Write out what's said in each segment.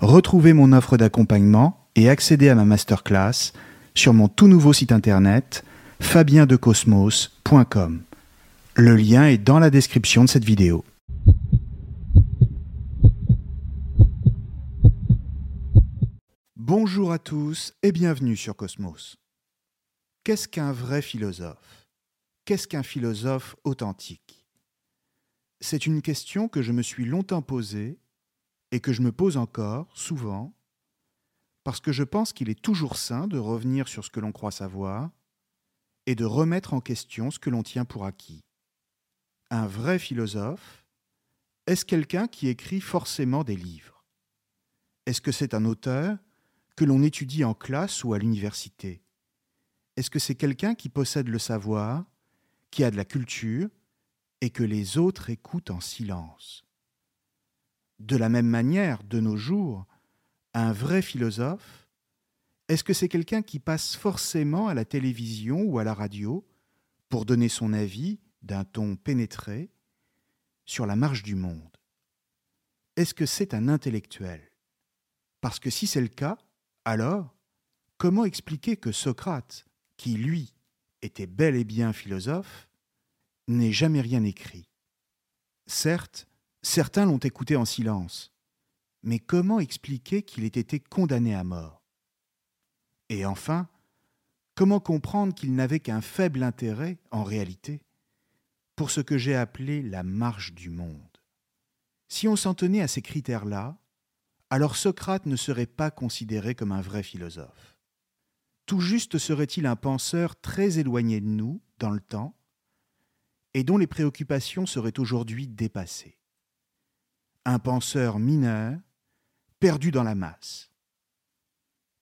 retrouvez mon offre d'accompagnement et accédez à ma masterclass sur mon tout nouveau site internet fabiendecosmos.com. Le lien est dans la description de cette vidéo. Bonjour à tous et bienvenue sur Cosmos. Qu'est-ce qu'un vrai philosophe? Qu'est-ce qu'un philosophe authentique? C'est une question que je me suis longtemps posée et que je me pose encore souvent parce que je pense qu'il est toujours sain de revenir sur ce que l'on croit savoir et de remettre en question ce que l'on tient pour acquis. Un vrai philosophe, est-ce quelqu'un qui écrit forcément des livres? Est-ce que c'est un auteur que l'on étudie en classe ou à l'université? Est-ce que c'est quelqu'un qui possède le savoir, qui a de la culture et que les autres écoutent en silence? De la même manière, de nos jours, un vrai philosophe, est-ce que c'est quelqu'un qui passe forcément à la télévision ou à la radio pour donner son avis d'un ton pénétré sur la marche du monde? Est-ce que c'est un intellectuel? Parce que si c'est le cas, alors, comment expliquer que Socrate, qui lui était bel et bien philosophe, n'ait jamais rien écrit? Certes, certains l'ont écouté en silence, mais comment expliquer qu'il ait été condamné à mort? Et enfin, comment comprendre qu'il n'avait qu'un faible intérêt, en réalité, pour ce que j'ai appelé la marche du monde? Si on s'en tenait à ces critères-là, alors Socrate ne serait pas considéré comme un vrai philosophe. Tout juste serait-il un penseur très éloigné de nous dans le temps et dont les préoccupations seraient aujourd'hui dépassées. Un penseur mineur, perdu dans la masse.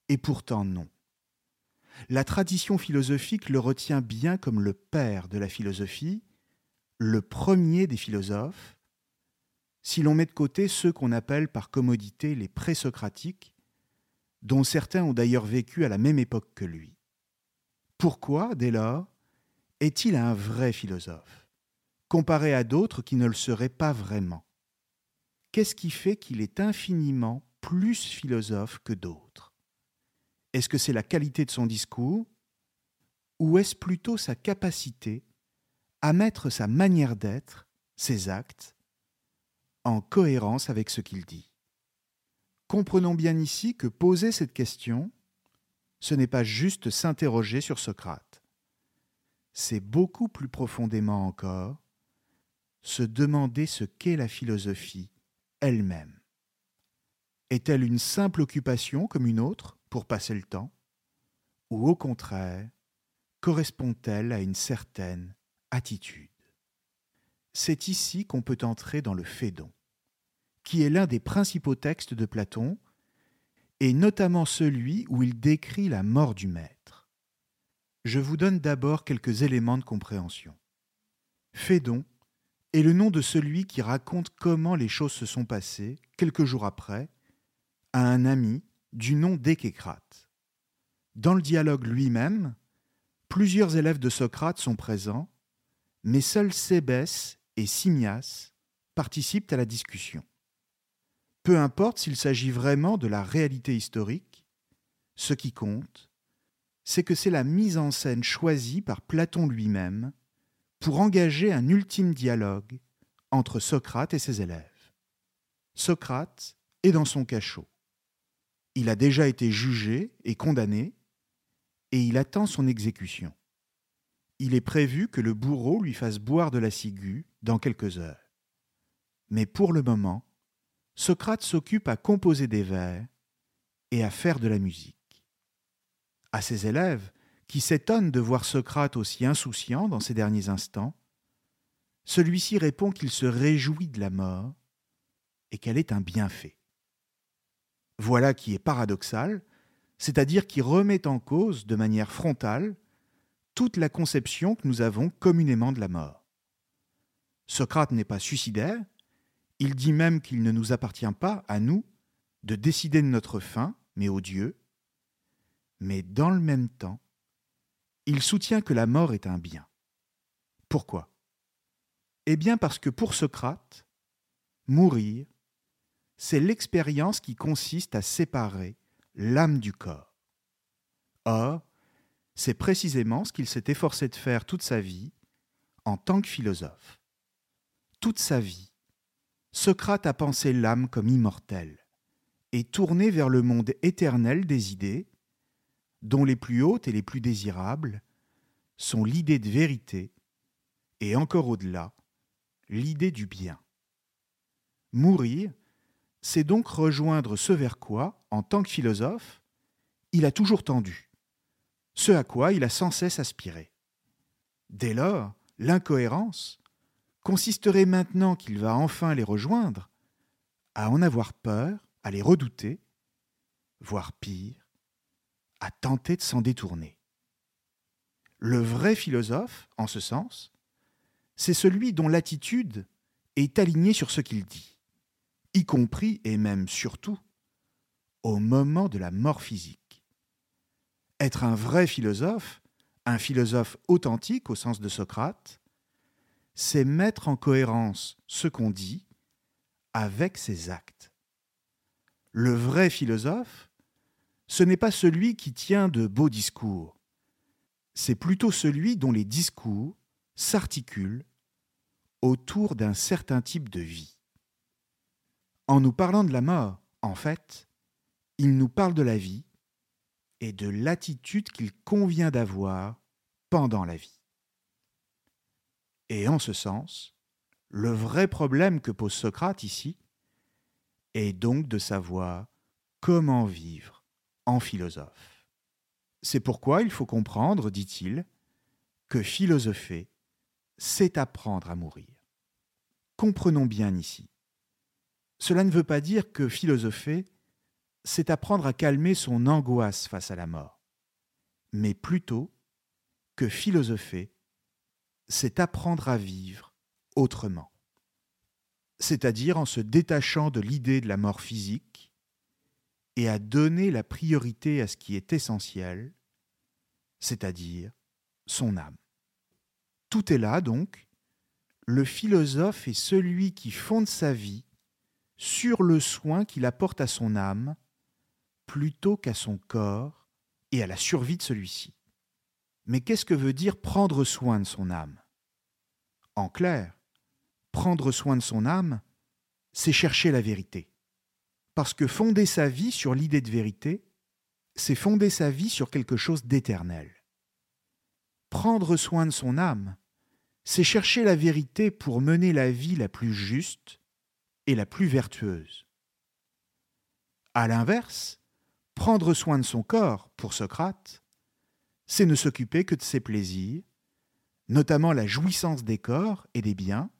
Et pourtant non. La tradition philosophique le retient bien comme le père de la philosophie, le premier des philosophes, si l'on met de côté ceux qu'on appelle par commodité les présocratiques, dont certains ont d'ailleurs vécu à la même époque que lui. Pourquoi, dès lors, est-il un vrai philosophe, comparé à d'autres qui ne le seraient pas vraiment? Qu'est-ce qui fait qu'il est infiniment plus philosophe que d'autres? Est-ce que c'est la qualité de son discours? Ou est-ce plutôt sa capacité à mettre sa manière d'être, ses actes, en cohérence avec ce qu'il dit? Comprenons bien ici que poser cette question, ce n'est pas juste s'interroger sur Socrate. C'est beaucoup plus profondément encore se demander ce qu'est la philosophie elle-même. Est-elle une simple occupation comme une autre pour passer le temps? Ou au contraire, correspond-elle à une certaine attitude? C'est ici qu'on peut entrer dans le Phédon, qui est l'un des principaux textes de Platon, et notamment celui où il décrit la mort du maître. Je vous donne d'abord quelques éléments de compréhension. Phédon est le nom de celui qui raconte comment les choses se sont passées, quelques jours après, à un ami du nom d'Échécrate. Dans le dialogue lui-même, plusieurs élèves de Socrate sont présents, mais seuls Cébès et Simias participent à la discussion. Peu importe s'il s'agit vraiment de la réalité historique, ce qui compte, c'est que c'est la mise en scène choisie par Platon lui-même pour engager un ultime dialogue entre Socrate et ses élèves. Socrate est dans son cachot. Il a déjà été jugé et condamné, et il attend son exécution. il est prévu que le bourreau lui fasse boire de la ciguë dans quelques heures. Mais pour le moment, Socrate s'occupe à composer des vers et à faire de la musique. À ses élèves, qui s'étonnent de voir Socrate aussi insouciant dans ces derniers instants, celui-ci répond qu'il se réjouit de la mort et qu'elle est un bienfait. Voilà qui est paradoxal, c'est-à-dire qui remet en cause de manière frontale toute la conception que nous avons communément de la mort. Socrate n'est pas suicidaire, il dit même qu'il ne nous appartient pas, à nous, de décider de notre fin, mais au Dieu. Mais dans le même temps, il soutient que la mort est un bien. Pourquoi? Eh bien parce que pour Socrate, mourir, c'est l'expérience qui consiste à séparer l'âme du corps. Or, c'est précisément ce qu'il s'est efforcé de faire toute sa vie en tant que philosophe. Toute sa vie, Socrate a pensé l'âme comme immortelle et tourné vers le monde éternel des idées, dont les plus hautes et les plus désirables sont l'idée de vérité et encore au-delà, l'idée du bien. Mourir, c'est donc rejoindre ce vers quoi, en tant que philosophe, il a toujours tendu, ce à quoi il a sans cesse aspiré. Dès lors, l'incohérence, consisterait maintenant qu'il va enfin les rejoindre à en avoir peur, à les redouter, voire pire, à tenter de s'en détourner. Le vrai philosophe, en ce sens, c'est celui dont l'attitude est alignée sur ce qu'il dit, y compris et même surtout au moment de la mort physique. Être un vrai philosophe, un philosophe authentique au sens de Socrate, c'est mettre en cohérence ce qu'on dit avec ses actes. Le vrai philosophe, ce n'est pas celui qui tient de beaux discours, c'est plutôt celui dont les discours s'articulent autour d'un certain type de vie. En nous parlant de la mort, en fait, il nous parle de la vie et de l'attitude qu'il convient d'avoir pendant la vie. Et en ce sens, le vrai problème que pose Socrate ici est donc de savoir comment vivre en philosophe. C'est pourquoi il faut comprendre, dit-il, que philosopher, c'est apprendre à mourir. Comprenons bien ici. Cela ne veut pas dire que philosopher, c'est apprendre à calmer son angoisse face à la mort, mais plutôt que philosopher, c'est apprendre à vivre autrement, c'est-à-dire en se détachant de l'idée de la mort physique et à donner la priorité à ce qui est essentiel, c'est-à-dire son âme. Tout est là donc. Le philosophe est celui qui fonde sa vie sur le soin qu'il apporte à son âme plutôt qu'à son corps et à la survie de celui-ci. Mais qu'est-ce que veut dire prendre soin de son âme? En clair, prendre soin de son âme, c'est chercher la vérité. Parce que fonder sa vie sur l'idée de vérité, c'est fonder sa vie sur quelque chose d'éternel. Prendre soin de son âme, c'est chercher la vérité pour mener la vie la plus juste et la plus vertueuse. À l'inverse, prendre soin de son corps, pour Socrate, c'est ne s'occuper que de ses plaisirs, notamment la jouissance des corps et des biens,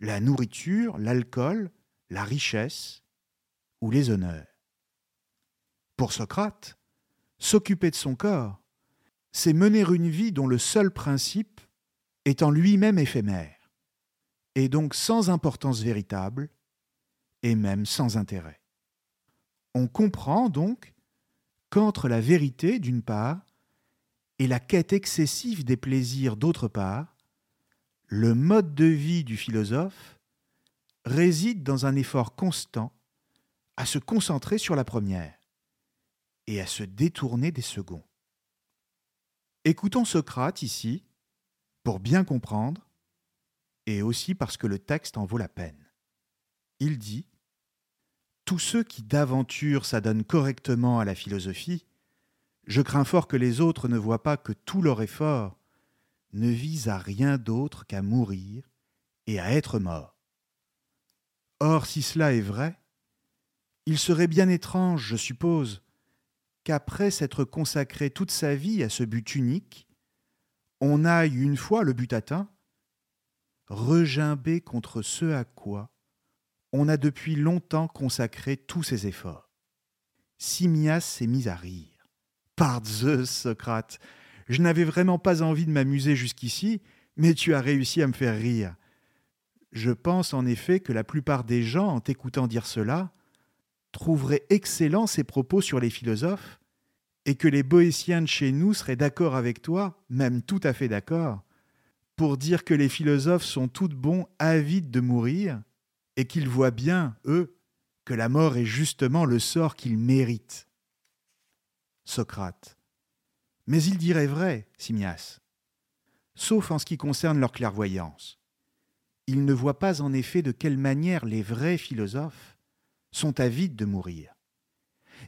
la nourriture, l'alcool, la richesse ou les honneurs. Pour Socrate, s'occuper de son corps, c'est mener une vie dont le seul principe est en lui-même éphémère, et donc sans importance véritable, et même sans intérêt. On comprend donc qu'entre la vérité d'une part et la quête excessive des plaisirs d'autre part, le mode de vie du philosophe réside dans un effort constant à se concentrer sur la première et à se détourner des seconds. Écoutons Socrate ici pour bien comprendre et aussi parce que le texte en vaut la peine. Il dit Tous ceux qui d'aventure s'adonnent correctement à la philosophie je crains fort que les autres ne voient pas que tout leur effort ne vise à rien d'autre qu'à mourir et à être mort. Or, si cela est vrai, il serait bien étrange, je suppose, qu'après s'être consacré toute sa vie à ce but unique, on aille, une fois le but atteint, regimber contre ce à quoi on a depuis longtemps consacré tous ses efforts. Simias s'est mis à rire. Par Zeus, Socrate, je n'avais vraiment pas envie de m'amuser jusqu'ici, mais tu as réussi à me faire rire. Je pense en effet que la plupart des gens, en t'écoutant dire cela, trouveraient excellents ces propos sur les philosophes, et que les Boétiens de chez nous seraient d'accord avec toi, même tout à fait d'accord, pour dire que les philosophes sont tous bons avides de mourir, et qu'ils voient bien, eux, que la mort est justement le sort qu'ils méritent. Socrate. Mais ils diraient vrai, Simias, sauf en ce qui concerne leur clairvoyance. Ils ne voient pas en effet de quelle manière les vrais philosophes sont avides de mourir,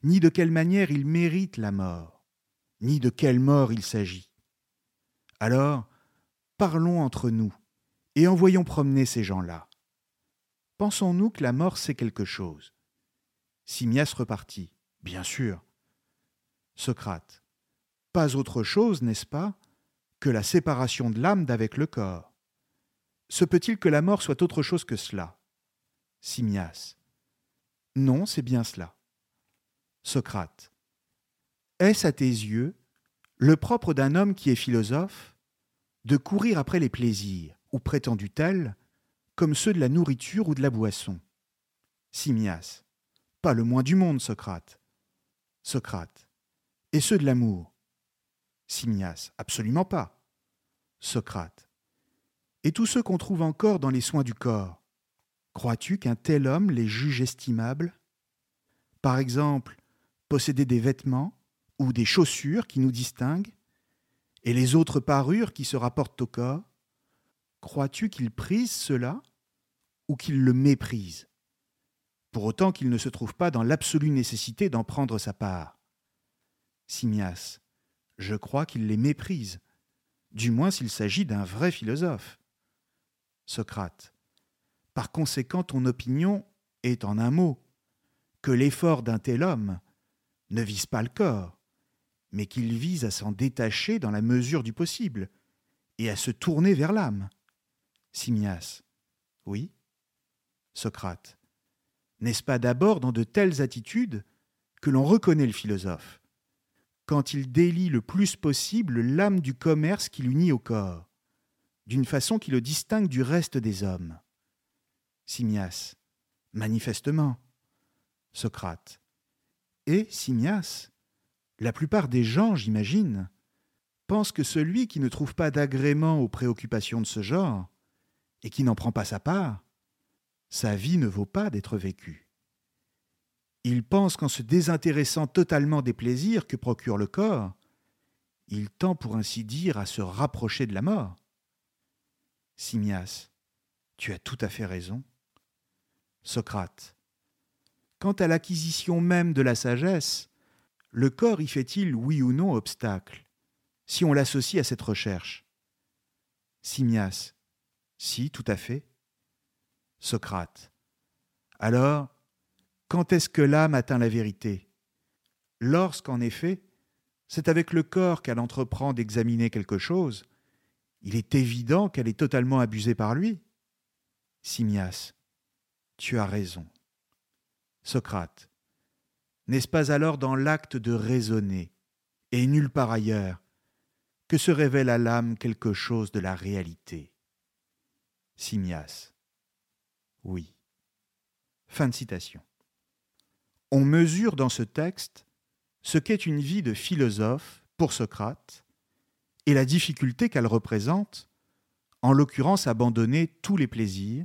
ni de quelle manière ils méritent la mort, ni de quelle mort il s'agit. Alors, parlons entre nous et envoyons promener ces gens-là. Pensons-nous que la mort c'est quelque chose? Simias repartit. Bien sûr. Socrate. Pas autre chose, n'est-ce pas, que la séparation de l'âme d'avec le corps? Se peut-il que la mort soit autre chose que cela? Simias. Non, c'est bien cela. Socrate. Est-ce à tes yeux le propre d'un homme qui est philosophe de courir après les plaisirs, ou prétendus tels, comme ceux de la nourriture ou de la boisson? Simias. Pas le moins du monde, Socrate. Socrate. Et ceux de l'amour? Simias. Absolument pas. Socrate. Et tous ceux qu'on trouve encore dans les soins du corps Crois-tu qu'un tel homme les juge estimables? Par exemple, posséder des vêtements ou des chaussures qui nous distinguent, et les autres parures qui se rapportent au corps Crois-tu qu'il prise cela ou qu'il le méprise? Pour autant qu'il ne se trouve pas dans l'absolue nécessité d'en prendre sa part. Simias, je crois qu'il les méprise, du moins s'il s'agit d'un vrai philosophe. Socrate. Par conséquent, ton opinion est en un mot que l'effort d'un tel homme ne vise pas le corps, mais qu'il vise à s'en détacher dans la mesure du possible et à se tourner vers l'âme. Simias. Oui. Socrate. N'est-ce pas d'abord dans de telles attitudes que l'on reconnaît le philosophe Quand il délie le plus possible l'âme du commerce qui l'unit au corps, d'une façon qui le distingue du reste des hommes? Simias. Manifestement. Socrate. Et Simias, la plupart des gens, j'imagine, pensent que celui qui ne trouve pas d'agrément aux préoccupations de ce genre, et qui n'en prend pas sa part, sa vie ne vaut pas d'être vécue. Il pense qu'en se désintéressant totalement des plaisirs que procure le corps, il tend pour ainsi dire à se rapprocher de la mort. Simias, tu as tout à fait raison. Socrate, quant à l'acquisition même de la sagesse, le corps y fait-il oui ou non obstacle, si on l'associe à cette recherche? Simias, si, tout à fait. Socrate. Alors, quand est-ce que l'âme atteint la vérité? Lorsqu'en effet, c'est avec le corps qu'elle entreprend d'examiner quelque chose, il est évident qu'elle est totalement abusée par lui. Simias. Tu as raison. Socrate. N'est-ce pas alors dans l'acte de raisonner, et nulle part ailleurs, que se révèle à l'âme quelque chose de la réalité? Simias. Oui. Fin de citation. On mesure dans ce texte ce qu'est une vie de philosophe pour Socrate et la difficulté qu'elle représente, en l'occurrence abandonner tous les plaisirs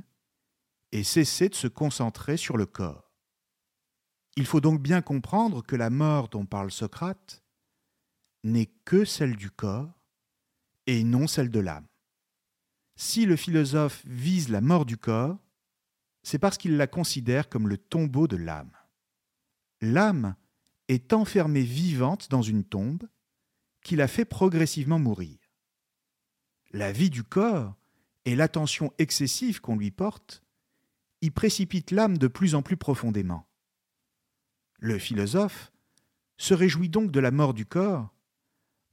et cesser de se concentrer sur le corps. Il faut donc bien comprendre que la mort dont parle Socrate n'est que celle du corps et non celle de l'âme. Si le philosophe vise la mort du corps, c'est parce qu'il la considère comme le tombeau de l'âme. L'âme est enfermée vivante dans une tombe qui la fait progressivement mourir. la vie du corps et l'attention excessive qu'on lui porte y précipitent l'âme de plus en plus profondément. Le philosophe se réjouit donc de la mort du corps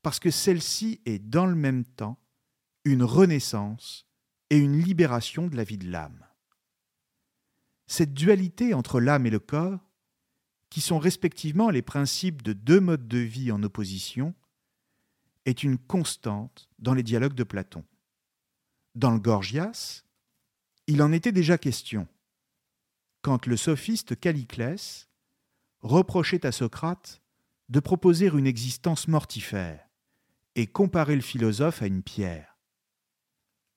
parce que celle-ci est dans le même temps une renaissance et une libération de la vie de l'âme. Cette dualité entre l'âme et le corps, qui sont respectivement les principes de deux modes de vie en opposition, est une constante dans les dialogues de Platon. Dans le Gorgias, il en était déjà question, quand le sophiste Caliclès reprochait à Socrate de proposer une existence mortifère et comparer le philosophe à une pierre.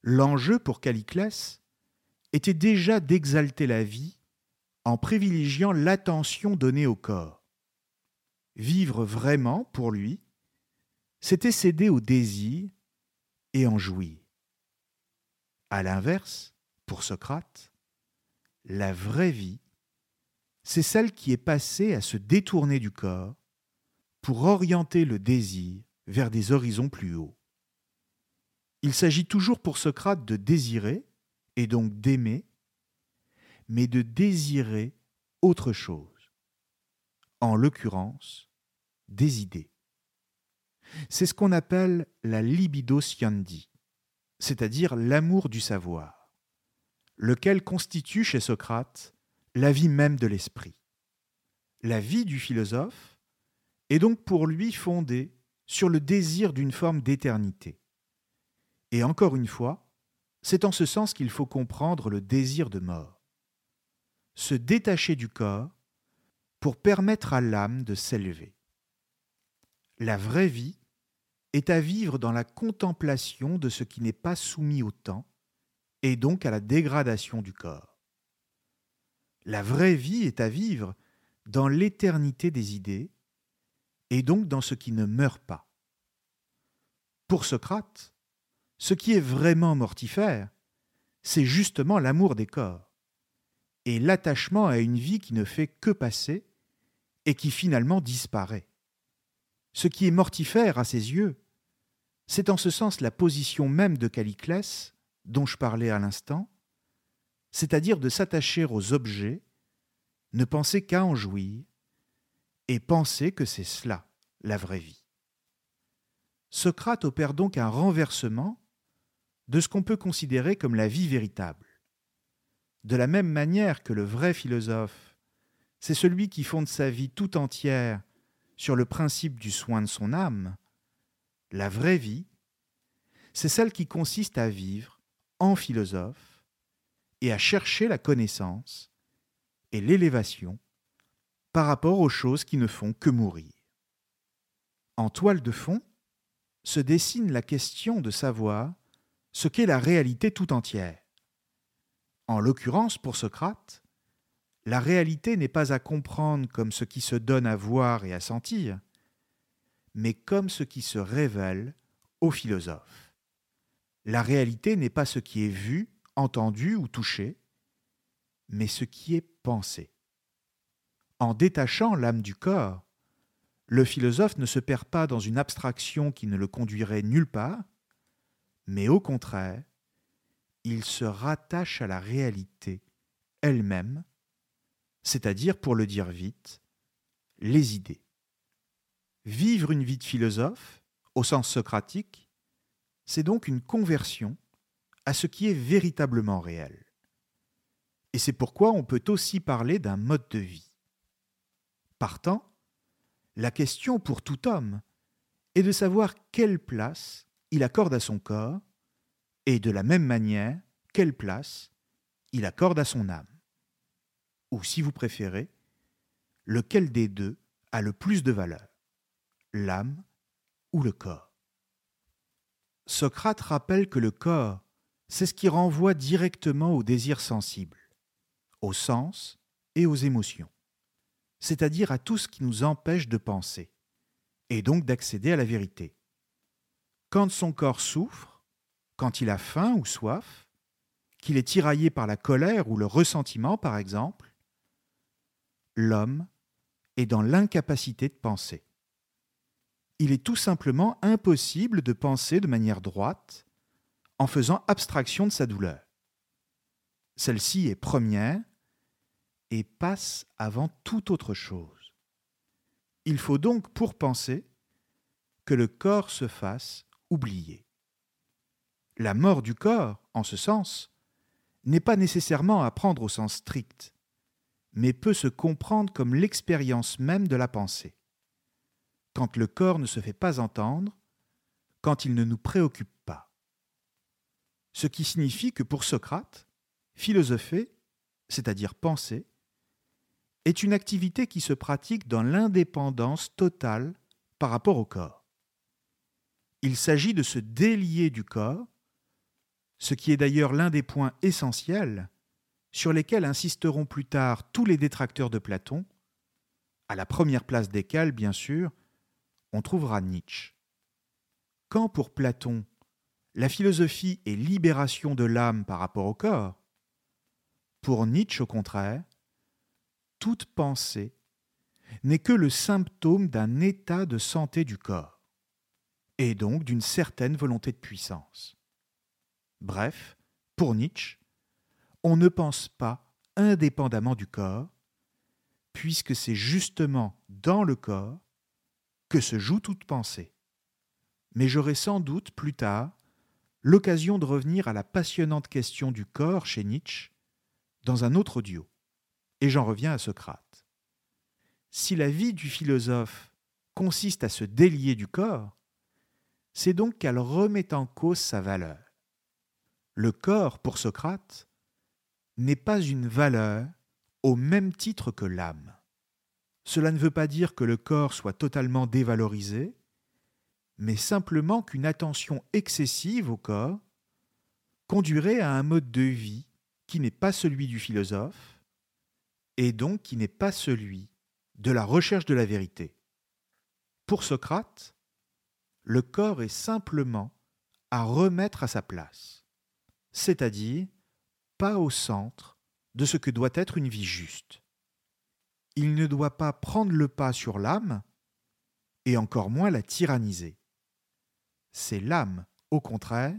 L'enjeu pour Caliclès était déjà d'exalter la vie en privilégiant l'attention donnée au corps. Vivre vraiment, pour lui, c'était céder au désir et en jouir. À l'inverse, pour Socrate, la vraie vie, c'est celle qui est passée à se détourner du corps pour orienter le désir vers des horizons plus hauts. Il s'agit toujours pour Socrate de désirer, et donc d'aimer, mais de désirer autre chose, en l'occurrence des idées. C'est ce qu'on appelle la libido sciendi, c'est-à-dire l'amour du savoir, lequel constitue chez Socrate la vie même de l'esprit. La vie du philosophe est donc pour lui fondée sur le désir d'une forme d'éternité. Et encore une fois, c'est en ce sens qu'il faut comprendre le désir de mort. Se détacher du corps pour permettre à l'âme de s'élever. La vraie vie est à vivre dans la contemplation de ce qui n'est pas soumis au temps et donc à la dégradation du corps. La vraie vie est à vivre dans l'éternité des idées et donc dans ce qui ne meurt pas. Pour Socrate, ce qui est vraiment mortifère, c'est justement l'amour des corps et l'attachement à une vie qui ne fait que passer et qui finalement disparaît. Ce qui est mortifère à ses yeux, c'est en ce sens la position même de Caliclès, dont je parlais à l'instant, c'est-à-dire de s'attacher aux objets, ne penser qu'à en jouir, et penser que c'est cela, la vraie vie. Socrate opère donc un renversement de ce qu'on peut considérer comme la vie véritable. De la même manière que le vrai philosophe, c'est celui qui fonde sa vie tout entière sur le principe du soin de son âme, la vraie vie, c'est celle qui consiste à vivre en philosophe et à chercher la connaissance et l'élévation par rapport aux choses qui ne font que mourir. En toile de fond se dessine la question de savoir ce qu'est la réalité tout entière. En l'occurrence, pour Socrate, la réalité n'est pas à comprendre comme ce qui se donne à voir et à sentir, mais comme ce qui se révèle au philosophe. La réalité n'est pas ce qui est vu, entendu ou touché, mais ce qui est pensé. En détachant l'âme du corps, le philosophe ne se perd pas dans une abstraction qui ne le conduirait nulle part, mais au contraire, il se rattache à la réalité elle-même, c'est-à-dire, pour le dire vite, les idées. Vivre une vie de philosophe, au sens socratique, c'est donc une conversion à ce qui est véritablement réel. Et c'est pourquoi on peut aussi parler d'un mode de vie. Partant, la question pour tout homme est de savoir quelle place il accorde à son corps et de la même manière quelle place il accorde à son âme. Ou si vous préférez, lequel des deux a le plus de valeur l'âme ou le corps. Socrate rappelle que le corps, c'est ce qui renvoie directement au désir sensible, au sens et aux émotions, c'est-à-dire à tout ce qui nous empêche de penser, et donc d'accéder à la vérité. Quand son corps souffre, quand il a faim ou soif, qu'il est tiraillé par la colère ou le ressentiment par exemple, l'homme est dans l'incapacité de penser il est tout simplement impossible de penser de manière droite, en faisant abstraction de sa douleur. Celle-ci est première et passe avant toute autre chose. Il faut donc, pour penser, que le corps se fasse oublier. La mort du corps, en ce sens, n'est pas nécessairement à prendre au sens strict, mais peut se comprendre comme l'expérience même de la pensée. Quand le corps ne se fait pas entendre, quand il ne nous préoccupe pas. Ce qui signifie que pour Socrate, philosopher, c'est-à-dire penser, est une activité qui se pratique dans l'indépendance totale par rapport au corps. Il s'agit de se délier du corps, ce qui est d'ailleurs l'un des points essentiels sur lesquels insisteront plus tard tous les détracteurs de Platon, à la première place desquels, bien sûr, on trouvera Nietzsche. Quand pour Platon, la philosophie est libération de l'âme par rapport au corps, pour Nietzsche, au contraire, toute pensée n'est que le symptôme d'un état de santé du corps, et donc d'une certaine volonté de puissance. Bref, pour Nietzsche, on ne pense pas indépendamment du corps, puisque c'est justement dans le corps que se joue toute pensée. Mais j'aurai sans doute plus tard l'occasion de revenir à la passionnante question du corps chez Nietzsche dans un autre audio. Et j'en reviens à Socrate. Si la vie du philosophe consiste à se délier du corps, c'est donc qu'elle remet en cause sa valeur. Le corps, pour Socrate, n'est pas une valeur au même titre que l'âme. Cela ne veut pas dire que le corps soit totalement dévalorisé, mais simplement qu'une attention excessive au corps conduirait à un mode de vie qui n'est pas celui du philosophe, et donc qui n'est pas celui de la recherche de la vérité. Pour Socrate, le corps est simplement à remettre à sa place, c'est-à-dire pas au centre de ce que doit être une vie juste. Il ne doit pas prendre le pas sur l'âme, et encore moins la tyranniser. C'est l'âme, au contraire,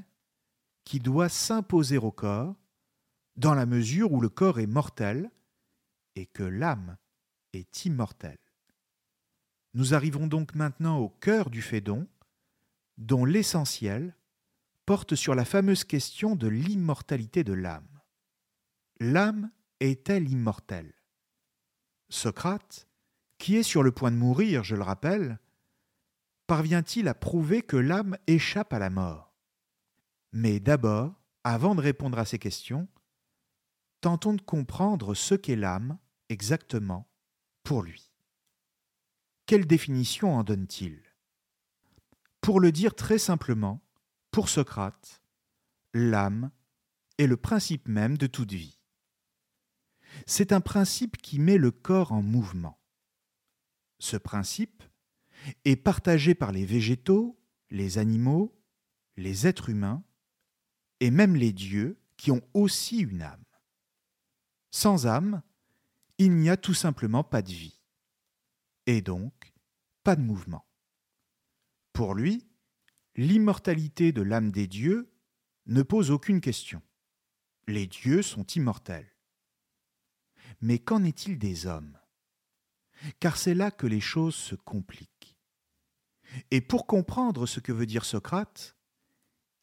qui doit s'imposer au corps, dans la mesure où le corps est mortel et que l'âme est immortelle. Nous arrivons donc maintenant au cœur du Phédon, dont l'essentiel porte sur la fameuse question de l'immortalité de l'âme. L'âme est-elle immortelle? Socrate, qui est sur le point de mourir, je le rappelle, parvient-il à prouver que l'âme échappe à la mort? Mais d'abord, avant de répondre à ces questions, tentons de comprendre ce qu'est l'âme exactement pour lui. Quelle définition en donne-t-il? Pour le dire très simplement, pour Socrate, l'âme est le principe même de toute vie. C'est un principe qui met le corps en mouvement. Ce principe est partagé par les végétaux, les animaux, les êtres humains et même les dieux qui ont aussi une âme. Sans âme, il n'y a tout simplement pas de vie, et donc pas de mouvement. Pour lui, l'immortalité de l'âme des dieux ne pose aucune question. Les dieux sont immortels. Mais qu'en est-il des hommes? Car c'est là que les choses se compliquent. Et pour comprendre ce que veut dire Socrate,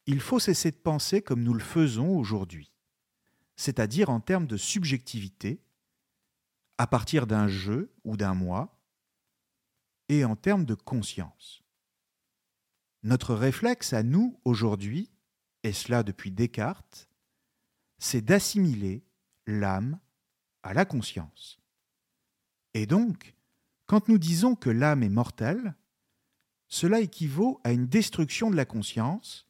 il faut cesser de penser comme nous le faisons aujourd'hui, c'est-à-dire en termes de subjectivité, à partir d'un jeu ou d'un moi, et en termes de conscience. Notre réflexe à nous aujourd'hui, et cela depuis Descartes, c'est d'assimiler l'âme à la conscience. Et donc, quand nous disons que l'âme est mortelle, cela équivaut à une destruction de la conscience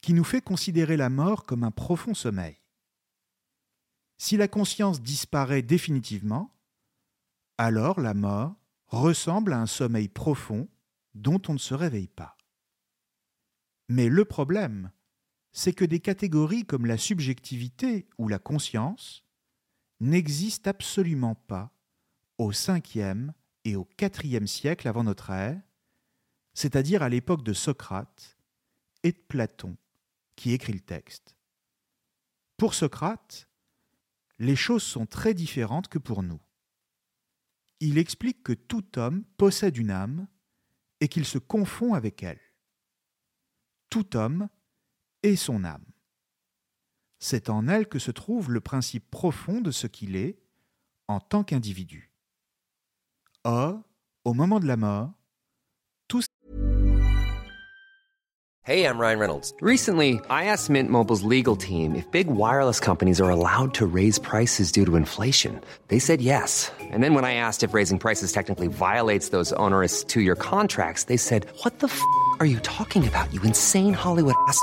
qui nous fait considérer la mort comme un profond sommeil. Si la conscience disparaît définitivement, alors la mort ressemble à un sommeil profond dont on ne se réveille pas. Mais le problème, c'est que des catégories comme la subjectivité ou la conscience n'existent absolument pas au 5e et au 4e siècle avant notre ère, c'est-à-dire à, l'époque de Socrate et de Platon, qui écrit le texte. Pour Socrate, les choses sont très différentes que pour nous. Il explique que tout homme possède une âme et qu'il se confond avec elle. Tout homme est son âme. C'est en elle que se trouve le principe profond de ce qu'il est en tant qu'individu. Or, au moment de la mort, Hey, I'm Ryan Reynolds. Recently, I asked Mint Mobile's legal team if big wireless companies are allowed to raise prices due to inflation. They said yes. And then when I asked if raising prices technically violates those onerous two-year contracts, they said, "What the f*** are you talking about? You insane Hollywood ass."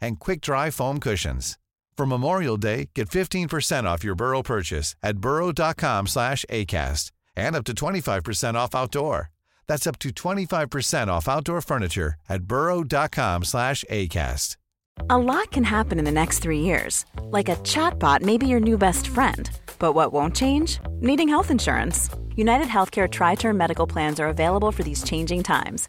and quick-dry foam cushions. For Memorial Day, get 15% off your Burrow purchase at burrow.com slash ACAST and up to 25% off outdoor. That's up to 25% off outdoor furniture at burrow.com slash ACAST. A lot can happen in the next three years. Like a chatbot may be your new best friend. But what won't change? Needing health insurance. United Healthcare Tri Term Medical Plans are available for these changing times.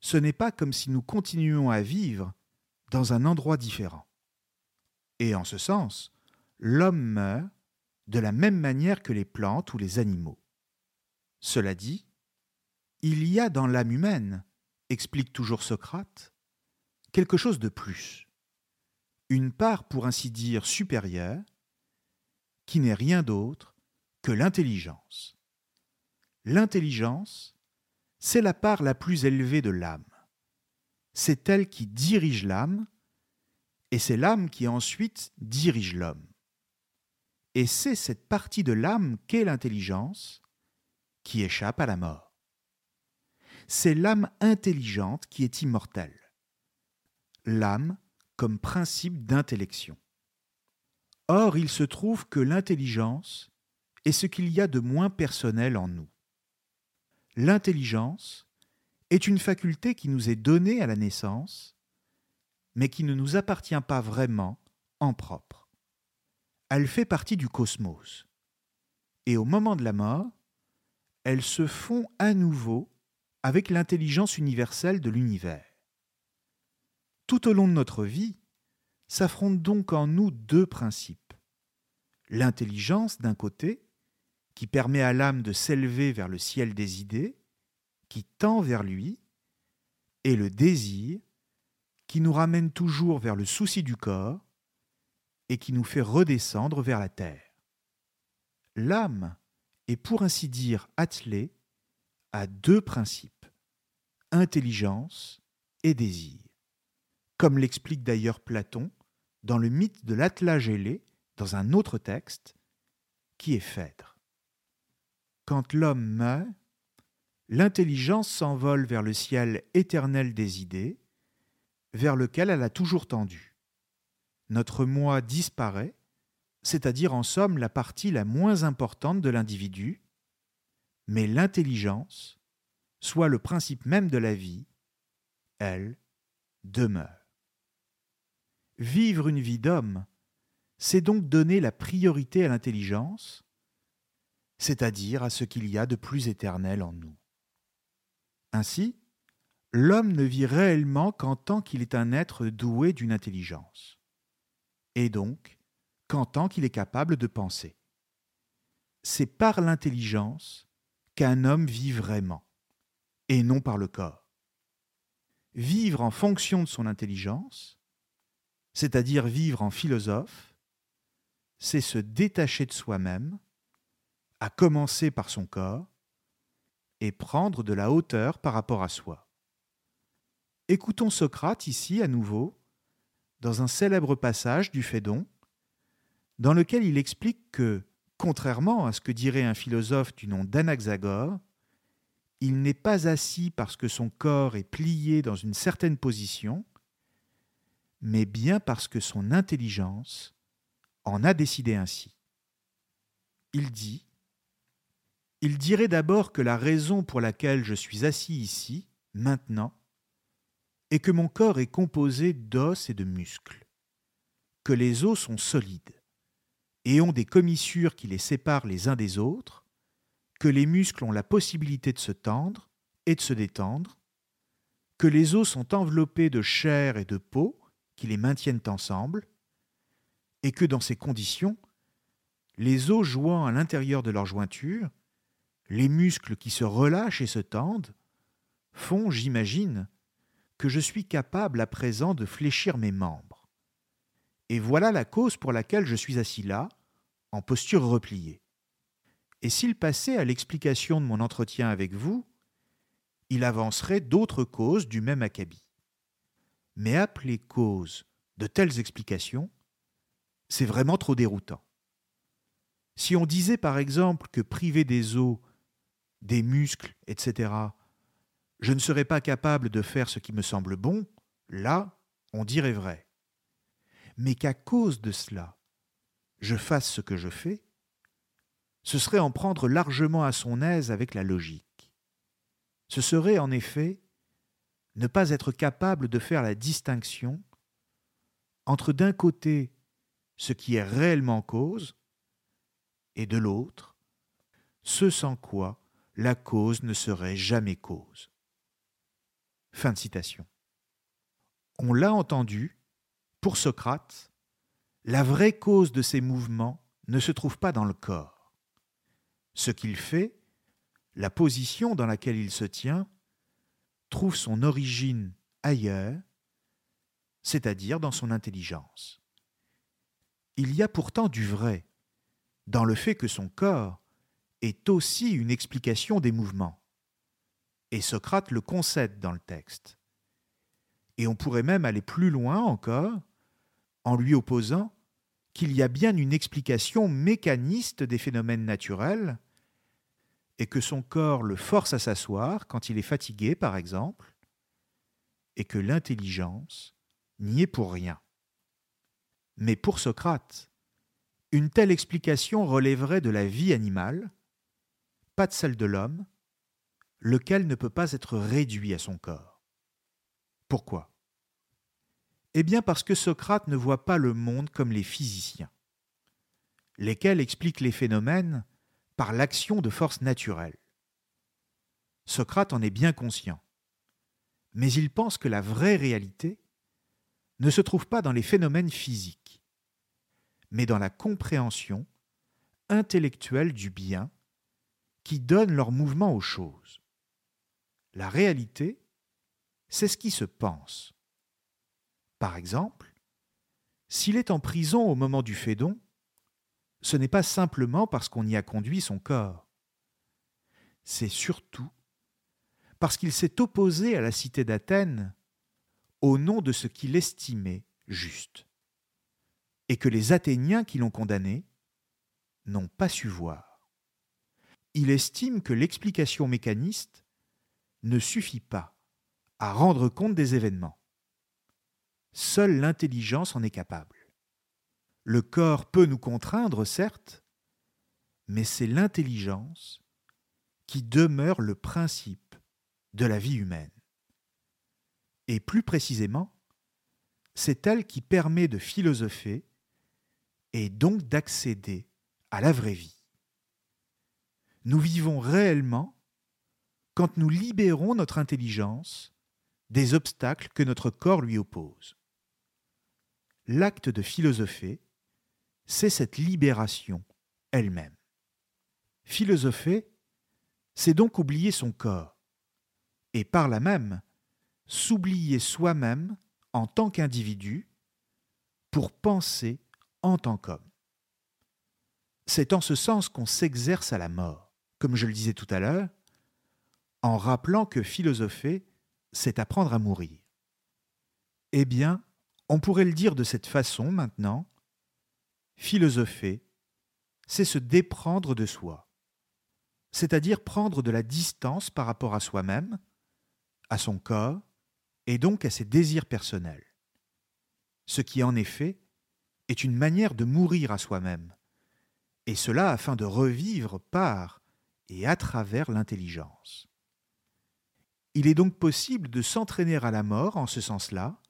Ce n'est pas comme si nous continuions à vivre dans un endroit différent. Et en ce sens, l'homme meurt de la même manière que les plantes ou les animaux. Cela dit, il y a dans l'âme humaine, explique toujours Socrate, quelque chose de plus, une part pour ainsi dire supérieure, qui n'est rien d'autre que l'intelligence. L'intelligence, c'est la part la plus élevée de l'âme. C'est elle qui dirige l'âme, et c'est l'âme qui ensuite dirige l'homme. Et c'est cette partie de l'âme qu'est l'intelligence qui échappe à la mort. C'est l'âme intelligente qui est immortelle. L'âme comme principe d'intellection. Or, il se trouve que l'intelligence est ce qu'il y a de moins personnel en nous. L'intelligence est une faculté qui nous est donnée à la naissance, mais qui ne nous appartient pas vraiment en propre. Elle fait partie du cosmos. Et au moment de la mort, elle se fond à nouveau avec l'intelligence universelle de l'univers. Tout au long de notre vie, s'affrontent donc en nous deux principes. L'intelligence d'un côté, qui permet à l'âme de s'élever vers le ciel des idées, qui tend vers lui, et le désir, qui nous ramène toujours vers le souci du corps, et qui nous fait redescendre vers la terre. L'âme est pour ainsi dire attelée à deux principes, intelligence et désir, comme l'explique d'ailleurs Platon dans le mythe de l'attelage ailé, dans un autre texte, qui est Phèdre. Quand l'homme meurt, l'intelligence s'envole vers le ciel éternel des idées, vers lequel elle a toujours tendu. Notre moi disparaît, c'est-à-dire en somme la partie la moins importante de l'individu, mais l'intelligence, soit le principe même de la vie, elle demeure. Vivre une vie d'homme, c'est donc donner la priorité à l'intelligence, c'est-à-dire à ce qu'il y a de plus éternel en nous. Ainsi, l'homme ne vit réellement qu'en tant qu'il est un être doué d'une intelligence, et donc qu'en tant qu'il est capable de penser. C'est par l'intelligence qu'un homme vit vraiment, et non par le corps. Vivre en fonction de son intelligence, c'est-à-dire vivre en philosophe, c'est se détacher de soi-même, à commencer par son corps, et prendre de la hauteur par rapport à soi. Écoutons Socrate ici à nouveau, dans un célèbre passage du Phédon, dans lequel il explique que, contrairement à ce que dirait un philosophe du nom d'Anaxagore, il n'est pas assis parce que son corps est plié dans une certaine position, mais bien parce que son intelligence en a décidé ainsi. Il dit Il dirait d'abord que la raison pour laquelle je suis assis ici, maintenant, est que mon corps est composé d'os et de muscles, que les os sont solides et ont des commissures qui les séparent les uns des autres, que les muscles ont la possibilité de se tendre et de se détendre, que les os sont enveloppés de chair et de peau qui les maintiennent ensemble, et que dans ces conditions, les os jouant à l'intérieur de leur jointure, les muscles qui se relâchent et se tendent, font, j'imagine, que je suis capable à présent de fléchir mes membres. Et voilà la cause pour laquelle je suis assis là, en posture repliée. Et s'il passait à l'explication de mon entretien avec vous, il avancerait d'autres causes du même acabit. Mais appeler cause de telles explications, c'est vraiment trop déroutant. Si on disait par exemple que privé des os, des muscles, etc., je ne serais pas capable de faire ce qui me semble bon, là, on dirait vrai. Mais qu'à cause de cela, je fasse ce que je fais, ce serait en prendre largement à son aise avec la logique. Ce serait en effet ne pas être capable de faire la distinction entre d'un côté ce qui est réellement cause et de l'autre ce sans quoi la cause ne serait jamais cause. Fin de citation. On l'a entendu, pour Socrate, la vraie cause de ces mouvements ne se trouve pas dans le corps. Ce qu'il fait, la position dans laquelle il se tient, trouve son origine ailleurs, c'est-à-dire dans son intelligence. Il y a pourtant du vrai dans le fait que son corps est aussi une explication des mouvements. Et Socrate le concède dans le texte. Et on pourrait même aller plus loin encore en lui opposant qu'il y a bien une explication mécaniste des phénomènes naturels et que son corps le force à s'asseoir quand il est fatigué, par exemple, et que l'intelligence n'y est pour rien. Mais pour Socrate, une telle explication relèverait de la vie animale, pas de celle de l'homme, lequel ne peut pas être réduit à son corps. Pourquoi? Eh bien parce que Socrate ne voit pas le monde comme les physiciens, lesquels expliquent les phénomènes par l'action de forces naturelles. Socrate en est bien conscient, mais il pense que la vraie réalité ne se trouve pas dans les phénomènes physiques, mais dans la compréhension intellectuelle du bien qui donne leur mouvement aux choses. La réalité, c'est ce qui se pense. Par exemple, s'il est en prison au moment du fédon, ce n'est pas simplement parce qu'on y a conduit son corps. C'est surtout parce qu'il s'est opposé à la cité d'Athènes au nom de ce qu'il estimait juste, et que les Athéniens qui l'ont condamné n'ont pas su voir. Il estime que l'explication mécaniste ne suffit pas à rendre compte des événements. Seule l'intelligence en est capable. Le corps peut nous contraindre, certes, mais c'est l'intelligence qui demeure le principe de la vie humaine. Et plus précisément, c'est elle qui permet de philosopher et donc d'accéder à la vraie vie. Nous vivons réellement quand nous libérons notre intelligence des obstacles que notre corps lui oppose. L'acte de philosopher, c'est cette libération elle-même. Philosopher, c'est donc oublier son corps, et par là même s'oublier soi-même en tant qu'individu pour penser en tant qu'homme. C'est en ce sens qu'on s'exerce à la mort, comme je le disais tout à l'heure, en rappelant que philosopher, c'est apprendre à mourir. Eh bien, on pourrait le dire de cette façon maintenant, philosopher, c'est se déprendre de soi, c'est-à-dire prendre de la distance par rapport à soi-même, à son corps, et donc à ses désirs personnels. Ce qui en effet est une manière de mourir à soi-même, et cela afin de revivre par et à travers l'intelligence. Il est donc possible de s'entraîner à la mort en ce sens-là,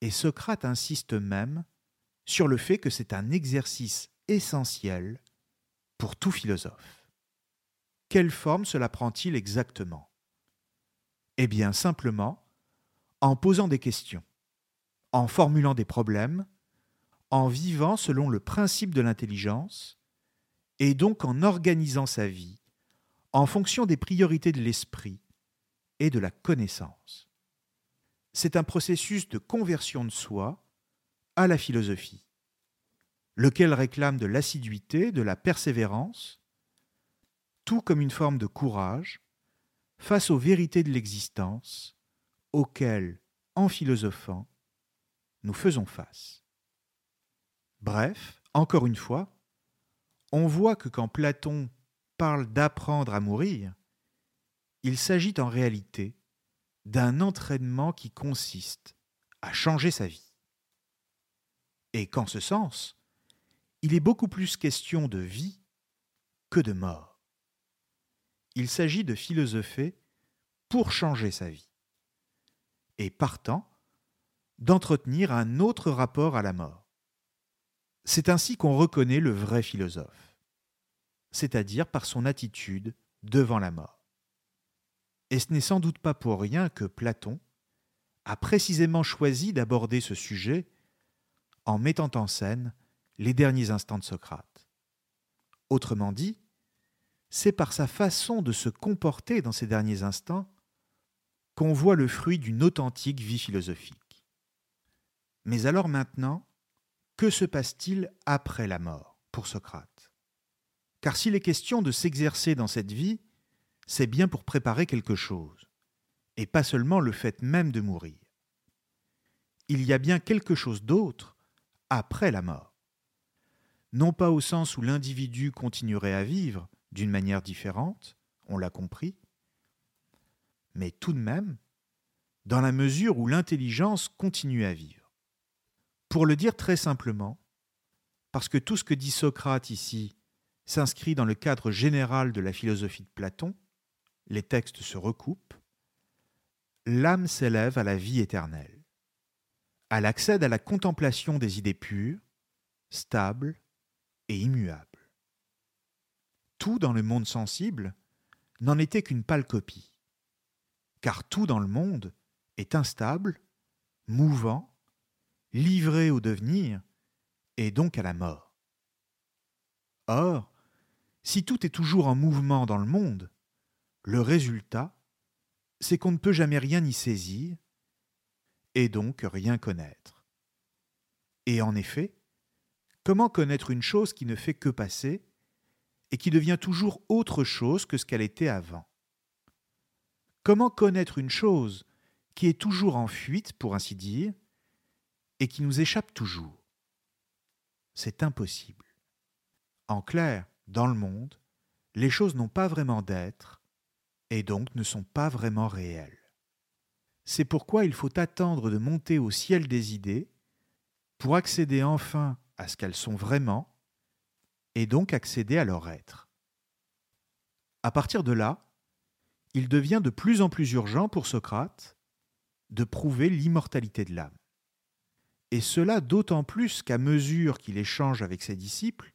et Socrate insiste même sur le fait que c'est un exercice essentiel pour tout philosophe. Quelle forme cela prend-il exactement? Eh bien simplement en posant des questions, en formulant des problèmes, en vivant selon le principe de l'intelligence, et donc en organisant sa vie en fonction des priorités de l'esprit et de la connaissance. C'est un processus de conversion de soi à la philosophie, lequel réclame de l'assiduité, de la persévérance, tout comme une forme de courage face aux vérités de l'existence auxquelles, en philosophant, nous faisons face. Bref, encore une fois, on voit que quand Platon parle d'apprendre à mourir, il s'agit en réalité d'un entraînement qui consiste à changer sa vie. Et qu'en ce sens, il est beaucoup plus question de vie que de mort. Il s'agit de philosopher pour changer sa vie. Et partant, d'entretenir un autre rapport à la mort. C'est ainsi qu'on reconnaît le vrai philosophe, c'est-à-dire par son attitude devant la mort. Et ce n'est sans doute pas pour rien que Platon a précisément choisi d'aborder ce sujet en mettant en scène les derniers instants de Socrate. Autrement dit, c'est par sa façon de se comporter dans ces derniers instants qu'on voit le fruit d'une authentique vie philosophique. Mais alors maintenant, que se passe-t-il après la mort pour Socrate? Car s'il est question de s'exercer dans cette vie, c'est bien pour préparer quelque chose, et pas seulement le fait même de mourir. Il y a bien quelque chose d'autre après la mort. Non pas au sens où l'individu continuerait à vivre d'une manière différente, on l'a compris, mais tout de même dans la mesure où l'intelligence continue à vivre. Pour le dire très simplement, parce que tout ce que dit Socrate ici s'inscrit dans le cadre général de la philosophie de Platon, les textes se recoupent, l'âme s'élève à la vie éternelle. Elle accède à la contemplation des idées pures, stables et immuables. Tout dans le monde sensible n'en était qu'une pâle copie, car tout dans le monde est instable, mouvant, livré au devenir et donc à la mort. Or, si tout est toujours en mouvement dans le monde, le résultat, c'est qu'on ne peut jamais rien y saisir, et donc rien connaître. Et en effet, comment connaître une chose qui ne fait que passer, et qui devient toujours autre chose que ce qu'elle était avant? Comment connaître une chose qui est toujours en fuite, pour ainsi dire, et qui nous échappe toujours C'est impossible. En clair, dans le monde, les choses n'ont pas vraiment d'être, et donc ne sont pas vraiment réelles. C'est pourquoi il faut attendre de monter au ciel des idées pour accéder enfin à ce qu'elles sont vraiment et donc accéder à leur être. À partir de là, il devient de plus en plus urgent pour Socrate de prouver l'immortalité de l'âme. Et cela d'autant plus qu'à mesure qu'il échange avec ses disciples,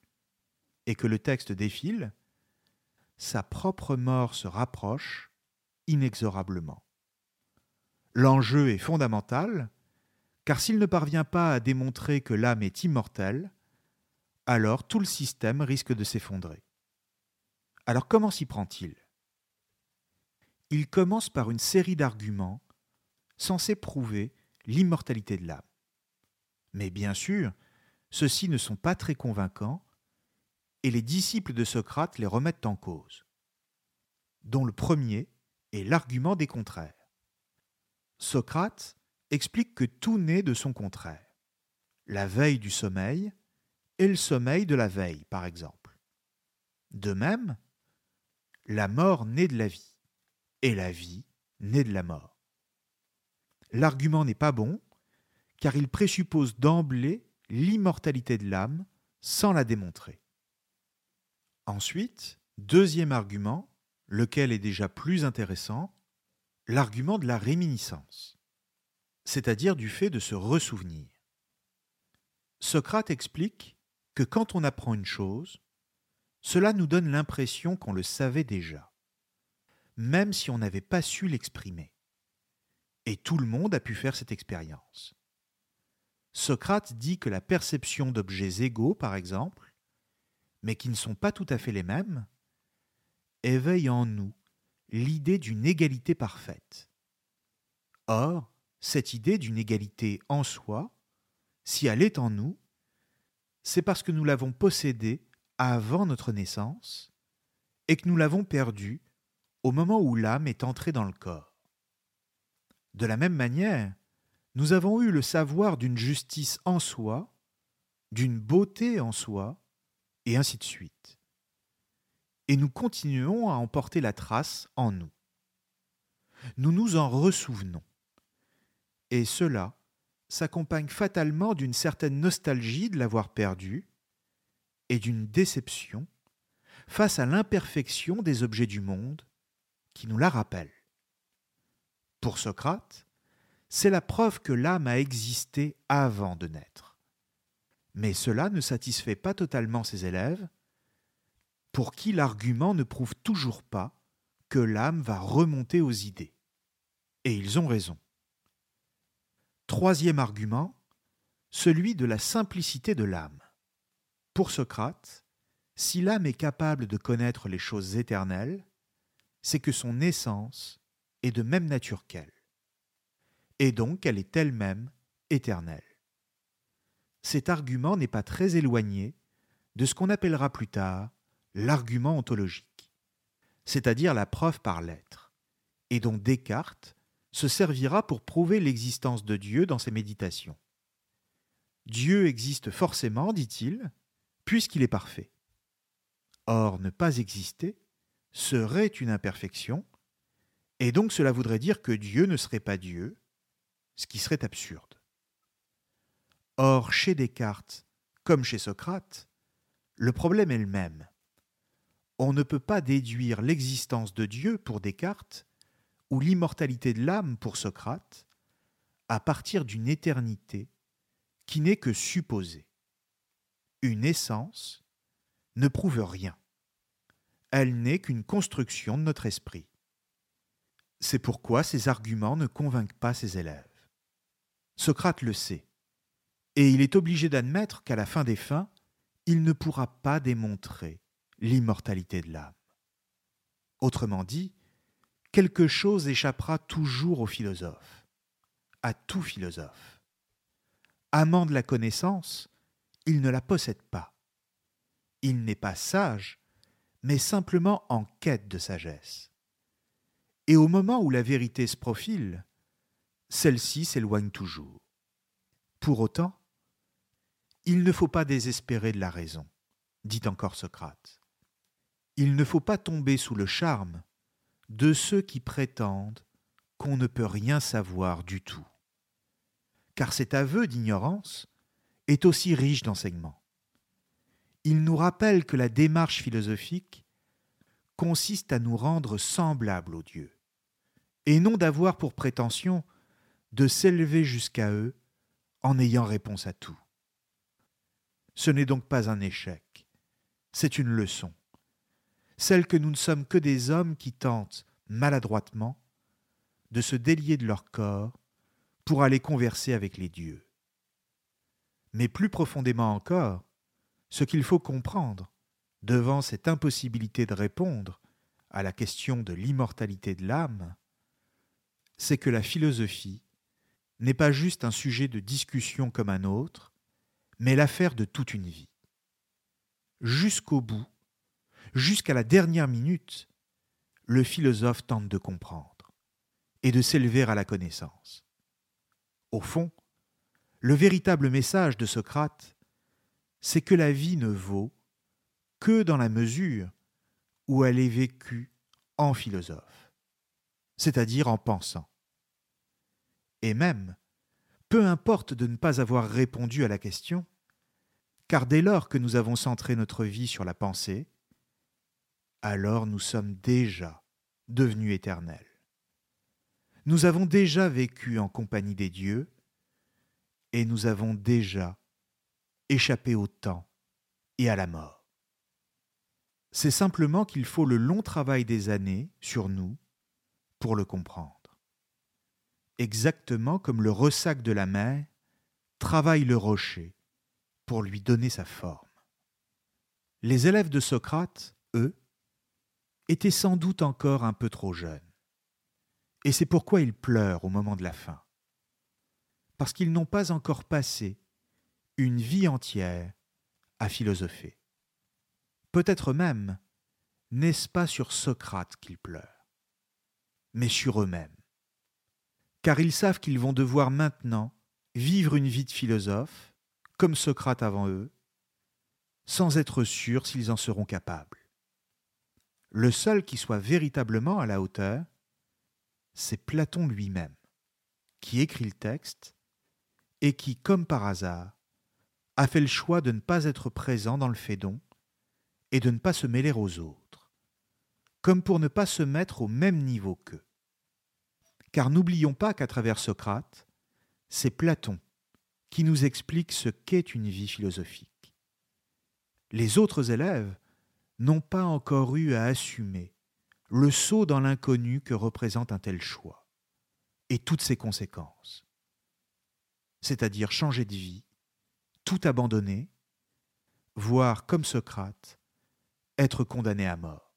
et que le texte défile, sa propre mort se rapproche inexorablement. L'enjeu est fondamental, car s'il ne parvient pas à démontrer que l'âme est immortelle, alors tout le système risque de s'effondrer. Alors comment s'y prend-il? Il commence par une série d'arguments censés prouver l'immortalité de l'âme. Mais bien sûr, ceux-ci ne sont pas très convaincants, et les disciples de Socrate les remettent en cause, dont le premier est l'argument des contraires. Socrate explique que tout naît de son contraire, la veille du sommeil et le sommeil de la veille, par exemple. De même, la mort naît de la vie, et la vie naît de la mort. L'argument n'est pas bon, car il présuppose d'emblée l'immortalité de l'âme sans la démontrer. Ensuite, deuxième argument, lequel est déjà plus intéressant, l'argument de la réminiscence, c'est-à-dire du fait de se ressouvenir. Socrate explique que quand on apprend une chose, cela nous donne l'impression qu'on le savait déjà, même si on n'avait pas su l'exprimer. Et tout le monde a pu faire cette expérience. Socrate dit que la perception d'objets égaux, par exemple, mais qui ne sont pas tout à fait les mêmes, éveille en nous l'idée d'une égalité parfaite. Or, cette idée d'une égalité en soi, si elle est en nous, c'est parce que nous l'avons possédée avant notre naissance et que nous l'avons perdue au moment où l'âme est entrée dans le corps. De la même manière, nous avons eu le savoir d'une justice en soi, d'une beauté en soi, et ainsi de suite. Et nous continuons à emporter la trace en nous. Nous nous en ressouvenons. Et cela s'accompagne fatalement d'une certaine nostalgie de l'avoir perdu et d'une déception face à l'imperfection des objets du monde qui nous la rappelle. Pour Socrate, c'est la preuve que l'âme a existé avant de naître. Mais cela ne satisfait pas totalement ses élèves, pour qui l'argument ne prouve toujours pas que l'âme va remonter aux idées. Et ils ont raison. Troisième argument, celui de la simplicité de l'âme. Pour Socrate, si l'âme est capable de connaître les choses éternelles, c'est que son essence est de même nature qu'elle et donc elle est elle-même éternelle. Cet argument n'est pas très éloigné de ce qu'on appellera plus tard l'argument ontologique, c'est-à-dire la preuve par l'être, et dont Descartes se servira pour prouver l'existence de Dieu dans ses méditations. Dieu existe forcément, dit-il, puisqu'il est parfait. Or, ne pas exister serait une imperfection, et donc cela voudrait dire que Dieu ne serait pas Dieu, ce qui serait absurde. Or, chez Descartes, comme chez Socrate, le problème est le même. On ne peut pas déduire l'existence de Dieu pour Descartes ou l'immortalité de l'âme pour Socrate à partir d'une éternité qui n'est que supposée. Une essence ne prouve rien. Elle n'est qu'une construction de notre esprit. C'est pourquoi ces arguments ne convainquent pas ses élèves. Socrate le sait, et il est obligé d'admettre qu'à la fin des fins, il ne pourra pas démontrer l'immortalité de l'âme. Autrement dit, quelque chose échappera toujours au philosophe, à tout philosophe. Amant de la connaissance, il ne la possède pas. Il n'est pas sage, mais simplement en quête de sagesse. Et au moment où la vérité se profile, celle-ci s'éloigne toujours. Pour autant, il ne faut pas désespérer de la raison, dit encore Socrate. Il ne faut pas tomber sous le charme de ceux qui prétendent qu'on ne peut rien savoir du tout. Car cet aveu d'ignorance est aussi riche d'enseignements. Il nous rappelle que la démarche philosophique consiste à nous rendre semblables aux dieux, et non d'avoir pour prétention de s'élever jusqu'à eux en ayant réponse à tout. Ce n'est donc pas un échec, c'est une leçon, celle que nous ne sommes que des hommes qui tentent, maladroitement, de se délier de leur corps pour aller converser avec les dieux. Mais plus profondément encore, ce qu'il faut comprendre devant cette impossibilité de répondre à la question de l'immortalité de l'âme, c'est que la philosophie n'est pas juste un sujet de discussion comme un autre, mais l'affaire de toute une vie. Jusqu'au bout, jusqu'à la dernière minute, le philosophe tente de comprendre et de s'élever à la connaissance. Au fond, le véritable message de Socrate, c'est que la vie ne vaut que dans la mesure où elle est vécue en philosophe, c'est-à-dire en pensant. Et même, peu importe de ne pas avoir répondu à la question, car dès lors que nous avons centré notre vie sur la pensée, alors nous sommes déjà devenus éternels. Nous avons déjà vécu en compagnie des dieux, et nous avons déjà échappé au temps et à la mort. C'est simplement qu'il faut le long travail des années sur nous pour le comprendre. Exactement comme le ressac de la mer travaille le rocher pour lui donner sa forme. Les élèves de Socrate, eux, étaient sans doute encore un peu trop jeunes. Et c'est pourquoi ils pleurent au moment de la fin parce qu'ils n'ont pas encore passé une vie entière à philosopher. Peut-être même n'est-ce pas sur Socrate qu'ils pleurent, mais sur eux-mêmes, car ils savent qu'ils vont devoir maintenant vivre une vie de philosophe, comme Socrate avant eux, sans être sûrs s'ils en seront capables. Le seul qui soit véritablement à la hauteur, c'est Platon lui-même, qui écrit le texte et qui, comme par hasard, a fait le choix de ne pas être présent dans le Phédon et de ne pas se mêler aux autres, comme pour ne pas se mettre au même niveau qu'eux. Car n'oublions pas qu'à travers Socrate, c'est Platon qui nous explique ce qu'est une vie philosophique. Les autres élèves n'ont pas encore eu à assumer le saut dans l'inconnu que représente un tel choix, et toutes ses conséquences c'est-à-dire changer de vie, tout abandonner, voire, comme Socrate, être condamné à mort.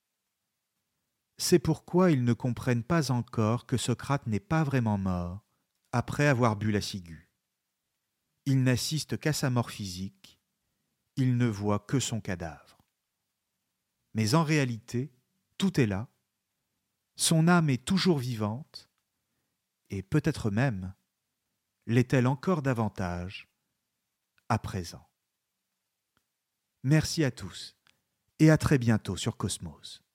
C'est pourquoi ils ne comprennent pas encore que Socrate n'est pas vraiment mort après avoir bu la ciguë. Il n'assiste qu'à sa mort physique, il ne voit que son cadavre. Mais en réalité, tout est là, son âme est toujours vivante, et peut-être même l'est-elle encore davantage à présent Merci à tous et à très bientôt sur Cosmos.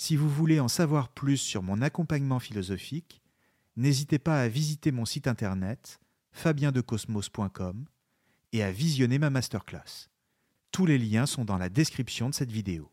Si vous voulez en savoir plus sur mon accompagnement philosophique, n'hésitez pas à visiter mon site internet fabiendecosmos.com et à visionner ma masterclass. Tous les liens sont dans la description de cette vidéo.